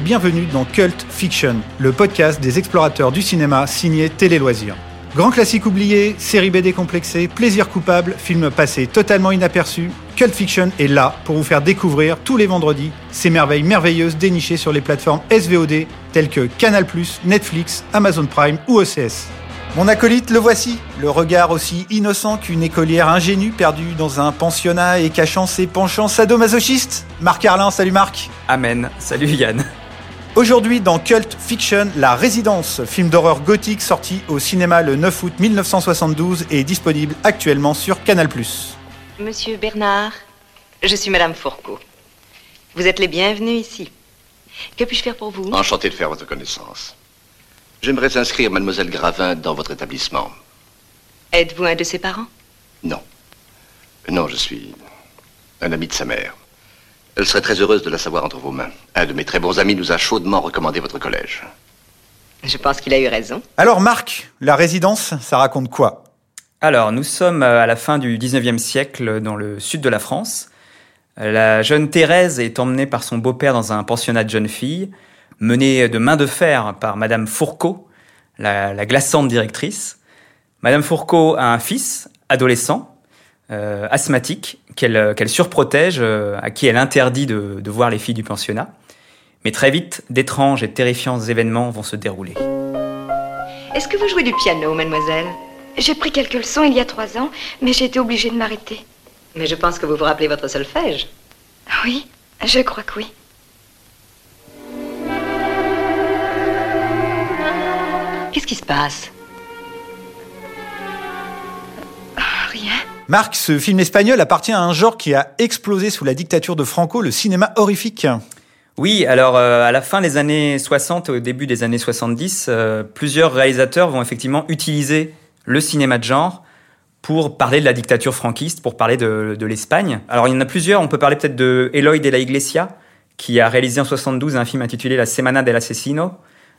bienvenue dans Cult Fiction, le podcast des explorateurs du cinéma signé Télé Loisirs. Grand classique oublié, série B décomplexée, plaisir coupable, film passé totalement inaperçu, Cult Fiction est là pour vous faire découvrir tous les vendredis ces merveilles merveilleuses dénichées sur les plateformes SVOD telles que Canal+, Netflix, Amazon Prime ou OCS. Mon acolyte, le voici, le regard aussi innocent qu'une écolière ingénue perdue dans un pensionnat et cachant ses penchants sadomasochistes. Marc Arlin, salut Marc. Amen, salut Yann. Aujourd'hui dans Cult Fiction, La Résidence, film d'horreur gothique sorti au cinéma le 9 août 1972 et disponible actuellement sur Canal+. Monsieur Bernard, je suis Madame Fourcault. Vous êtes les bienvenus ici. Que puis-je faire pour vous? Enchanté de faire votre connaissance. J'aimerais inscrire Mademoiselle Gravin dans votre établissement. Êtes-vous un de ses parents? Non. Non, je suis un ami de sa mère. Elle serait très heureuse de la savoir entre vos mains. Un de mes très bons amis nous a chaudement recommandé votre collège. Je pense qu'il a eu raison. Alors Marc, La Résidence, ça raconte quoi? Alors, nous sommes à la fin du 19e siècle dans le sud de la France. La jeune Thérèse est emmenée par son beau-père dans un pensionnat de jeunes filles menée de main de fer par Madame Fourcault, la, glaçante directrice. Madame Fourcault a un fils, adolescent, euh, asthmatique, qu'elle qu'elle surprotège, euh, à qui elle interdit de, de voir les filles du pensionnat. Mais très vite, d'étranges et terrifiants événements vont se dérouler. Est-ce que vous jouez du piano, mademoiselle? J'ai pris quelques leçons il y a trois ans, mais j'ai été obligée de m'arrêter. Mais je pense que vous vous rappelez votre solfège. Oui, je crois que oui. Qu'est-ce qui se passe? Marc, ce film espagnol appartient à un genre qui a explosé sous la dictature de Franco, le cinéma horrifique. Oui, alors euh, à la fin des années 60 et au début des années 70, euh, plusieurs réalisateurs vont effectivement utiliser le cinéma de genre pour parler de la dictature franquiste, pour parler de, de l'Espagne. Alors il y en a plusieurs, on peut parler peut-être de Eloy de la Iglesia, qui a réalisé en 72 un film intitulé La Semana del Asesino,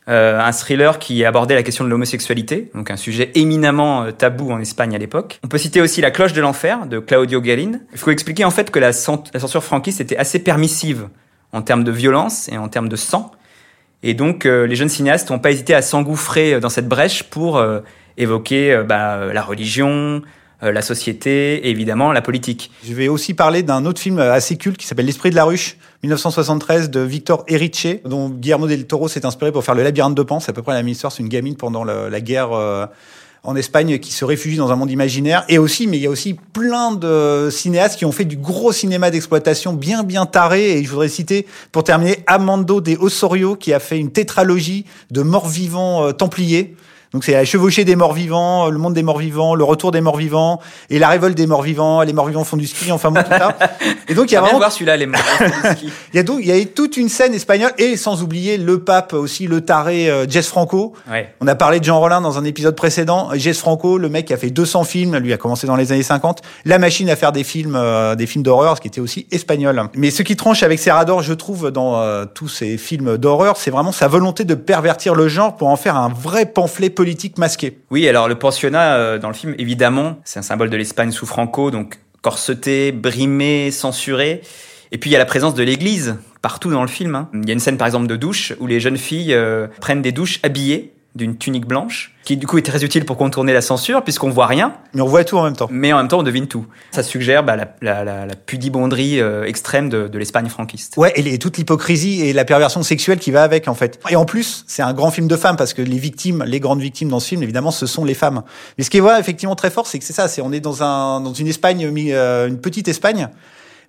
euh, un thriller qui abordait la question de l'homosexualité, donc un sujet éminemment euh, tabou en Espagne à l'époque. On peut citer aussi La cloche de l'enfer de Claudio Guerin. Il faut expliquer en fait que la, censure franquiste était assez permissive en termes de violence et en termes de sang. Et donc euh, les jeunes cinéastes n'ont pas hésité à s'engouffrer dans cette brèche pour évoquer bah, la religion, la société et évidemment la politique. Je vais aussi parler d'un autre film assez culte qui s'appelle L'Esprit de la ruche 1973 de Victor Erice, dont Guillermo del Toro s'est inspiré pour faire le labyrinthe de Pan. C'est à peu près la même histoire. C'est une gamine pendant la, guerre euh, en Espagne qui se réfugie dans un monde imaginaire. Et aussi, mais il y a aussi plein de cinéastes qui ont fait du gros cinéma d'exploitation bien, bien taré. Et je voudrais citer, pour terminer, Amando de Osorio qui a fait une tétralogie de morts vivants euh, templiers. Donc c'est la chevauchée des morts vivants, le monde des morts vivants, le retour des morts vivants et la révolte des morts vivants. Les morts vivants font du ski, enfin bon tout ça. Et donc il y a vraiment voir celui-là les morts ski. il y a donc il y a toute une scène espagnole et sans oublier le pape aussi le taré euh, Jess Franco. Ouais. On a parlé de Jean Rollin dans un épisode précédent. Jess Franco, le mec qui a fait 200 films, lui a commencé dans les années 50. La machine à faire des films euh, des films d'horreur, ce qui était aussi espagnol. Mais ce qui tranche avec Serrador, je trouve dans euh, tous ces films d'horreur, c'est vraiment sa volonté de pervertir le genre pour en faire un vrai pamphlet politique masqué. Oui, alors le pensionnat euh, dans le film, évidemment, c'est un symbole de l'Espagne sous Franco, donc corseté, brimé, censuré. Et puis il y a la présence de l'Église partout dans le film. Hein. Il y a une scène par exemple de douche où les jeunes filles euh, prennent des douches habillées d'une tunique blanche, qui du coup est très utile pour contourner la censure, puisqu'on voit rien. Mais on voit tout en même temps. Mais en même temps, on devine tout. Ça suggère bah, la, la, la, pudibonderie euh, extrême de, de l'Espagne franquiste. Ouais, et, toute l'hypocrisie et la perversion sexuelle qui va avec, en fait. Et en plus, c'est un grand film de femmes, parce que les victimes, les grandes victimes dans ce film, évidemment, ce sont les femmes. Mais ce qui est ouais, effectivement très fort, c'est que c'est ça, c'est on est dans, un, dans une Espagne, euh, une petite Espagne,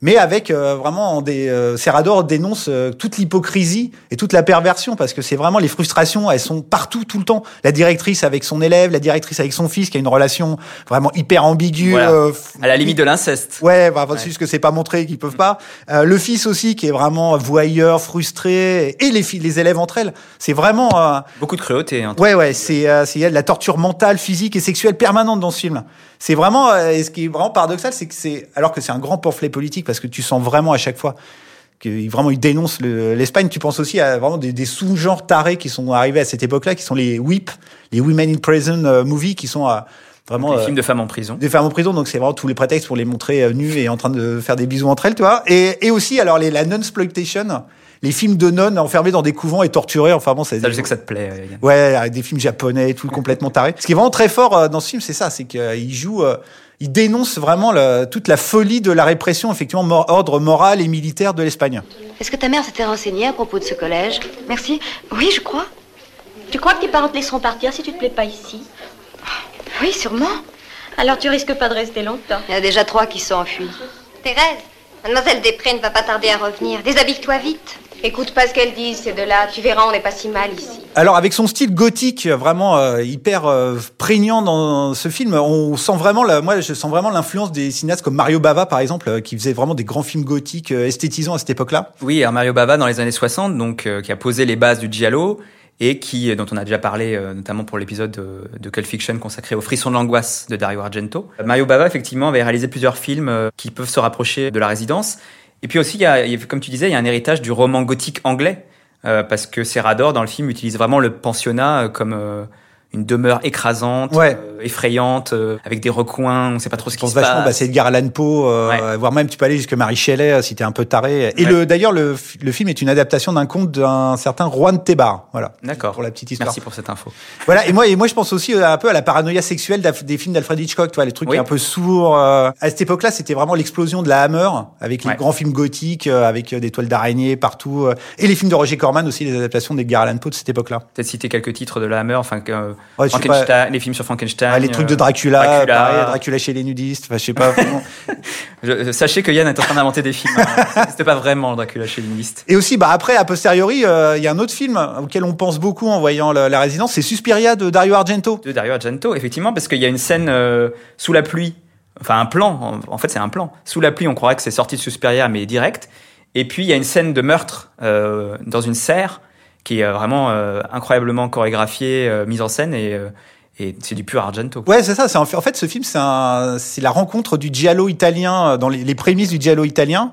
mais avec euh, vraiment des euh, Serrador dénonce euh, toute l'hypocrisie et toute la perversion parce que c'est vraiment les frustrations, elles sont partout tout le temps. La directrice avec son élève, la directrice avec son fils qui a une relation vraiment hyper ambiguë, euh, à la limite de l'inceste. Ouais, bah, ouais. juste que c'est pas montré qu'ils peuvent pas. le fils aussi qui est vraiment voyeur, frustré et les filles, les élèves entre elles, c'est vraiment beaucoup de cruauté. Hein, ouais, ouais, c'est il y a de la torture mentale, physique et sexuelle permanente dans ce film. C'est vraiment et ce qui est vraiment paradoxal, c'est que c'est alors que c'est un grand pamphlet politique parce que tu sens vraiment à chaque fois que vraiment il dénonce l'Espagne. tu penses aussi à vraiment des, sous-genres tarés qui sont arrivés à cette époque-là, qui sont les WIP, les Women in Prison euh, movies, qui sont à, vraiment des films de femmes en prison. Des femmes en prison, donc c'est vraiment tous les prétextes pour les montrer euh, nues et en train de faire des bisous entre elles, tu vois. Et, et aussi alors les, la non-exploitation les films de nonnes enfermés dans des couvents et torturés. Enfin bon, ça, Ça, je sais que ça te plaît. euh. Ouais, avec des films japonais et tout, complètement taré. Ce qui est vraiment très fort euh, dans ce film, c'est ça, c'est qu'il joue, euh, il dénonce vraiment le- toute la folie de la répression, effectivement, mor- ordre moral et militaire de l'Espagne. Est-ce que ta mère s'était renseignée à propos de ce collège? Merci. Oui, je crois. Tu crois que tes parents te laisseront partir si tu te plais pas ici? Oui, sûrement. Alors tu risques pas de rester longtemps. Il y en a déjà trois qui sont enfuis. Thérèse, mademoiselle Després ne va pas tarder à revenir. Déshabille-toi vite. Écoute pas ce qu'elles disent, ces deux-là. Tu verras, on n'est pas si mal ici. Alors avec son style gothique vraiment euh, hyper euh, prégnant dans ce film, on sent vraiment, la, moi je sens vraiment l'influence des cinéastes comme Mario Bava par exemple, euh, qui faisait vraiment des grands films gothiques euh, esthétisants à cette époque-là. Oui, alors Mario Bava dans les années 60, donc euh, qui a posé les bases du giallo et qui, dont on a déjà parlé euh, notamment pour l'épisode de, de Cult Fiction consacré au frisson de l'angoisse de Dario Argento. Mario Bava effectivement avait réalisé plusieurs films euh, qui peuvent se rapprocher de la résidence. Et puis aussi, il y a, comme tu disais, il y a un héritage du roman gothique anglais euh, parce que Serrador dans le film utilise vraiment le pensionnat euh, comme euh, une demeure écrasante, Ouais. euh, effrayante, euh, avec des recoins, on sait pas trop ce qui se vachement, bah, passe. c'est Edgar Allan Poe, euh, Ouais. voire même tu peux aller jusque Marie Shelley euh, si t'es un peu taré. Et Ouais. le d'ailleurs le, le film est une adaptation d'un conte d'un certain Juan Tebar. Voilà. D'accord. Pour la petite histoire. Merci pour cette info. Voilà, et moi, et moi, je pense aussi euh, un peu à la paranoïa sexuelle des films d'Alfred Hitchcock, tu vois, les trucs Oui. un peu sourds. À cette époque-là, c'était vraiment l'explosion de la Hammer, avec les grands films gothiques, avec des toiles d'araignée partout, et les films de Roger Corman aussi, les adaptations d'Edgar Allan Poe de cette époque-là. Peut-être citer quelques titres de la Hammer, enfin Ouais, Frankenstein, les films sur Frankenstein. Les trucs de euh, Dracula, Dracula. pareil, Dracula chez les nudistes, enfin, je sais pas. vraiment. Je- je- sachez que Yann est en train d'inventer des films. hein. C'était pas vraiment Dracula chez les listes. et aussi, bah, après, a posteriori, euh, il y a un autre film auquel on pense beaucoup en voyant la, la résidence, c'est Suspiria de Dario Argento. De Dario Argento, effectivement, parce qu'il y a une scène euh, sous la pluie, enfin un plan, en, en fait c'est un plan. Sous la pluie, on croirait que c'est sorti de Suspiria, mais direct. Et puis il y a une scène de meurtre euh, dans une serre qui est vraiment euh, incroyablement chorégraphiée, euh, mise en scène, et, euh, et c'est du pur Argento. Ouais, c'est ça. En fait, en fait, ce film, c'est la rencontre du giallo italien euh, dans les, les prémices du giallo italien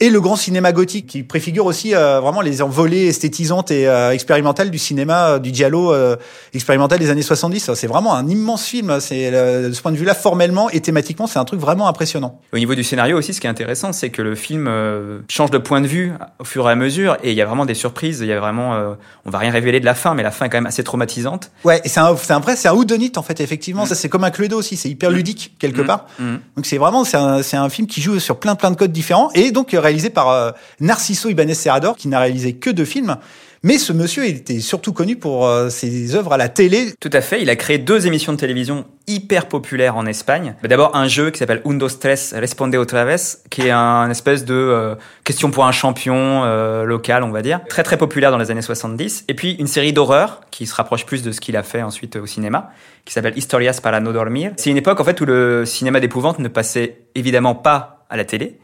et le grand cinéma gothique qui préfigure aussi euh, vraiment les envolées esthétisantes et euh, expérimentales du cinéma euh, du giallo euh, expérimental des années 70. C'est vraiment un immense film. C'est euh, de ce point de vue-là, formellement et thématiquement, c'est un truc vraiment impressionnant. Au niveau du scénario aussi, ce qui est intéressant, c'est que le film euh, change de point de vue au fur et à mesure, et il y a vraiment des surprises. Il y a vraiment, euh, on va rien révéler de la fin, mais la fin est quand même assez traumatisante. Ouais, c'est un, c'est un vrai, c'est un whodunit en fait. Effectivement, ça c'est comme un Cluedo aussi. C'est hyper ludique quelque Mm. part. Mm. Donc c'est vraiment c'est un, c'est un film qui joue sur plein plein de codes différents et donc réalisé par euh, Narciso Ibanez Serrador qui n'a réalisé que deux films. Mais ce monsieur était surtout connu pour euh, ses œuvres à la télé. Tout à fait. Il a créé deux émissions de télévision hyper populaires en Espagne. D'abord un jeu qui s'appelle Un, dos, tres, responde otra vez, qui est un espèce de euh, question pour un champion local, on va dire. Très très populaire dans les années 70. Et puis une série d'horreur qui se rapproche plus de ce qu'il a fait ensuite au cinéma, qui s'appelle Historias para no dormir. C'est une époque en fait où le cinéma d'épouvante ne passait évidemment pas à la télé.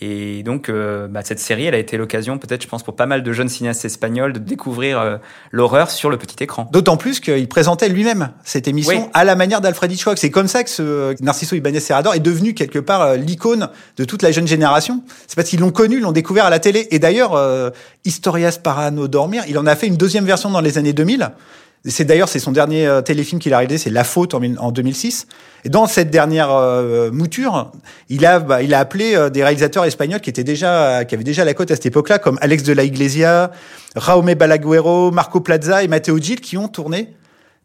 Et donc, euh, bah, cette série, elle a été l'occasion, peut-être, je pense, pour pas mal de jeunes cinéastes espagnols de découvrir euh, l'horreur sur le petit écran. D'autant plus qu'il présentait lui-même cette émission Oui. à la manière d'Alfred Hitchcock. C'est comme ça que ce Narciso Ibanez Serrador est devenu quelque part euh, l'icône de toute la jeune génération. C'est parce qu'ils l'ont connu, l'ont découvert à la télé. Et d'ailleurs, Historias para no dormir, il en a fait une deuxième version dans les années 2000. C'est d'ailleurs c'est son dernier euh, téléfilm qu'il a réalisé, c'est La Faute en, mille- en 2006. Et dans cette dernière euh, mouture, il a bah, il a appelé euh, des réalisateurs espagnols qui étaient déjà qui avaient déjà la cote à cette époque-là, comme Alex de la Iglesia, Raume Balaguero, Marco Plaza et Matteo Gil, qui ont tourné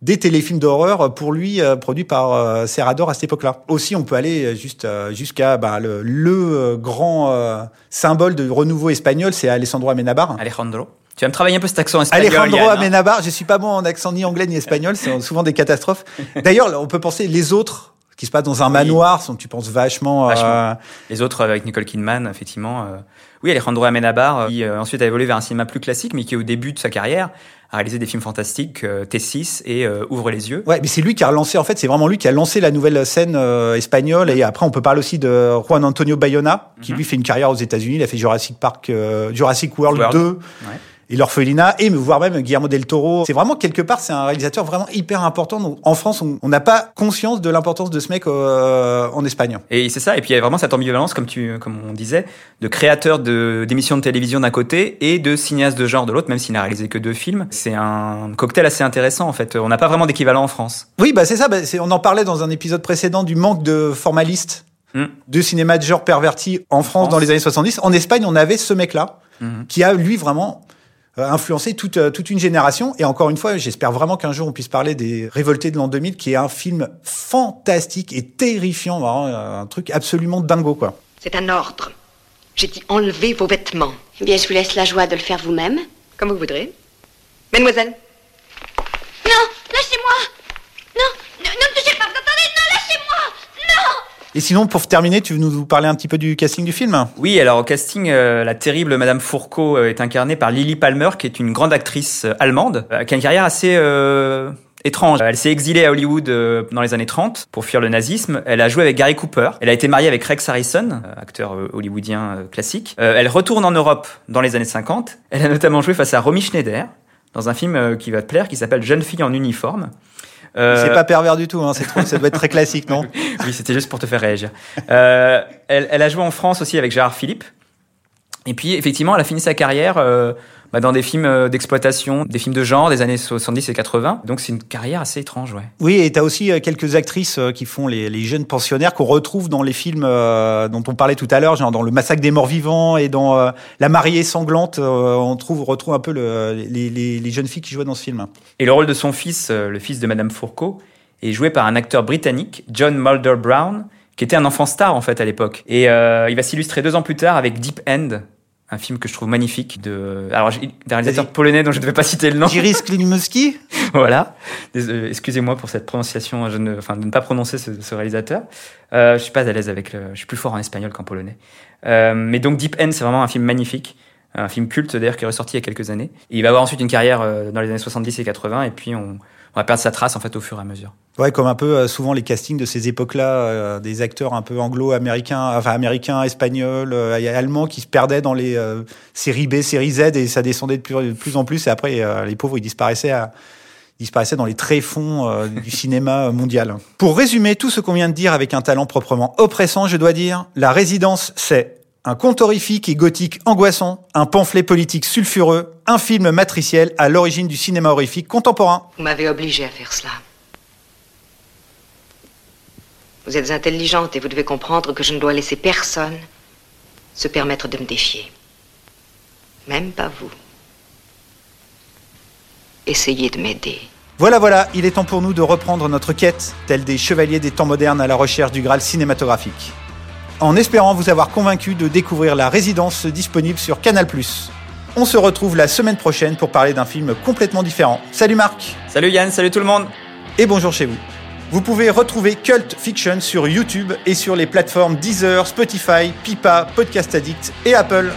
des téléfilms d'horreur pour lui produits par Serrador à cette époque-là. Aussi, on peut aller juste jusqu'à bah, le, le, grand symbole de renouveau espagnol, c'est Alessandro Amenabar. Alejandro. Tu vas me travailler un peu cet accent espagnol. Alejandro hein. Amenabar, je suis pas bon en accent ni anglais ni espagnol, c'est souvent des catastrophes. D'ailleurs, on peut penser les autres qui se passent dans un Oui. manoir, sont, tu penses vachement, euh, Vachement. Les autres euh, avec Nicole Kidman, effectivement. euh, Oui, Alejandro Amenabar, euh, qui euh, ensuite a évolué vers un cinéma plus classique, mais qui au début de sa carrière a réalisé des films fantastiques, euh, T6 et euh, Ouvre les yeux. Ouais, mais c'est lui qui a relancé, en fait, c'est vraiment lui qui a lancé la nouvelle scène euh, espagnole. Et après, on peut parler aussi de Juan Antonio Bayona, qui Mhm. lui fait une carrière aux États-Unis. Il a fait Jurassic Park, euh, Jurassic World, World. 2 Ouais. Et l'Orphelinat, et voire même Guillermo del Toro. C'est vraiment quelque part, c'est un réalisateur vraiment hyper important. Donc, en France, on n'a pas conscience de l'importance de ce mec euh, en Espagne. Et c'est ça. Et puis il y a vraiment cette ambivalence, comme tu, comme on disait, de créateur de d'émissions de télévision d'un côté et de cinéaste de genre de l'autre, même s'il n'a réalisé que deux films. C'est un cocktail assez intéressant en fait. On n'a pas vraiment d'équivalent en France. Oui, bah c'est ça. Bah, on en parlait dans un épisode précédent du manque de formalistes Hmm. de cinéma de genre perverti en France, France. dans les années 70. En Espagne, on avait ce mec-là. mhm. qui a lui vraiment influencé toute, toute une génération. Et encore une fois, j'espère vraiment qu'un jour on puisse parler des Révoltés de l'an 2000, qui est un film fantastique et terrifiant, un truc absolument dingo, quoi. C'est un ordre. J'ai dit enlever vos vêtements. Eh bien, je vous laisse la joie de le faire vous-même. Comme vous voudrez. Mademoiselle Non, ne, me touchez pas, vous entendez Non, lâchez-moi Non et sinon, pour terminer, tu veux nous parler un petit peu du casting du film? Oui, alors au casting, euh, la terrible Madame Fourcault euh, est incarnée par Lily Palmer, qui est une grande actrice euh, allemande, qui a une carrière assez étrange. Elle s'est exilée à Hollywood dans les années 30 pour fuir le nazisme. Elle a joué avec Gary Cooper. Elle a été mariée avec Rex Harrison, acteur hollywoodien classique. Elle retourne en Europe dans les années 50. Elle a notamment joué face à Romy Schneider dans un film qui va te plaire qui s'appelle Jeune fille en uniforme. C'est pas pervers du tout, hein, c'est trop, ça doit être très classique, non Oui, c'était juste pour te faire réagir. elle, elle, a joué en France aussi avec Gérard Philippe. Et puis, effectivement, elle a fini sa carrière bah, dans des films euh, d'exploitation, des films de genre des années 70 et 80. Donc c'est une carrière assez étrange, ouais. Oui, et tu as aussi euh, quelques actrices euh, qui font les, les jeunes pensionnaires qu'on retrouve dans les films dont on parlait tout à l'heure, genre dans Le Massacre des Morts Vivants et dans La Mariée Sanglante, on trouve, retrouve un peu le, les, les, les, jeunes filles qui jouaient dans ce film. Et le rôle de son fils, le fils de Madame Fourcault, est joué par un acteur britannique, John Mulder Brown, qui était un enfant star en fait à l'époque. Et il va s'illustrer deux ans plus tard avec Deep End, un film que je trouve magnifique de alors d'un réalisateur polonais dont je ne vais pas citer le nom. Jiris Klimovski. voilà. Excusez-moi pour cette prononciation, je ne, enfin de ne pas prononcer ce, ce réalisateur. Euh, je suis pas à l'aise avec le, je suis plus fort en espagnol qu'en polonais. Euh, mais donc Deep End, c'est vraiment un film magnifique, un film culte d'ailleurs qui est ressorti il y a quelques années. Et il va avoir ensuite une carrière euh, dans les années 70 et 80 et puis on on va perdre sa trace en fait au fur et à mesure. Ouais, comme un peu euh, souvent les castings de ces époques-là, euh, des acteurs un peu anglo-américains, enfin américains, espagnols, euh, allemands qui se perdaient dans les séries B, séries Z et ça descendait de plus, en plus et après les pauvres ils disparaissaient dans les tréfonds du cinéma mondial. Pour résumer tout ce qu'on vient de dire avec un talent proprement oppressant, je dois dire, La Résidence, c'est un conte horrifique et gothique angoissant, un pamphlet politique sulfureux, un film matriciel à l'origine du cinéma horrifique contemporain. Vous m'avez obligé à faire cela. Vous êtes intelligente et vous devez comprendre que je ne dois laisser personne se permettre de me défier. Même pas vous. Essayez de m'aider. Voilà, voilà, il est temps pour nous de reprendre notre quête, telle des chevaliers des temps modernes à la recherche du Graal cinématographique en espérant vous avoir convaincu de découvrir la résidence disponible sur Canal+. On se retrouve la semaine prochaine pour parler d'un film complètement différent. Salut Marc Salut Yann, salut tout le monde Et bonjour chez vous. Vous pouvez retrouver Cult Fiction sur YouTube et sur les plateformes Deezer, Spotify, Pipa, Podcast Addict et Apple.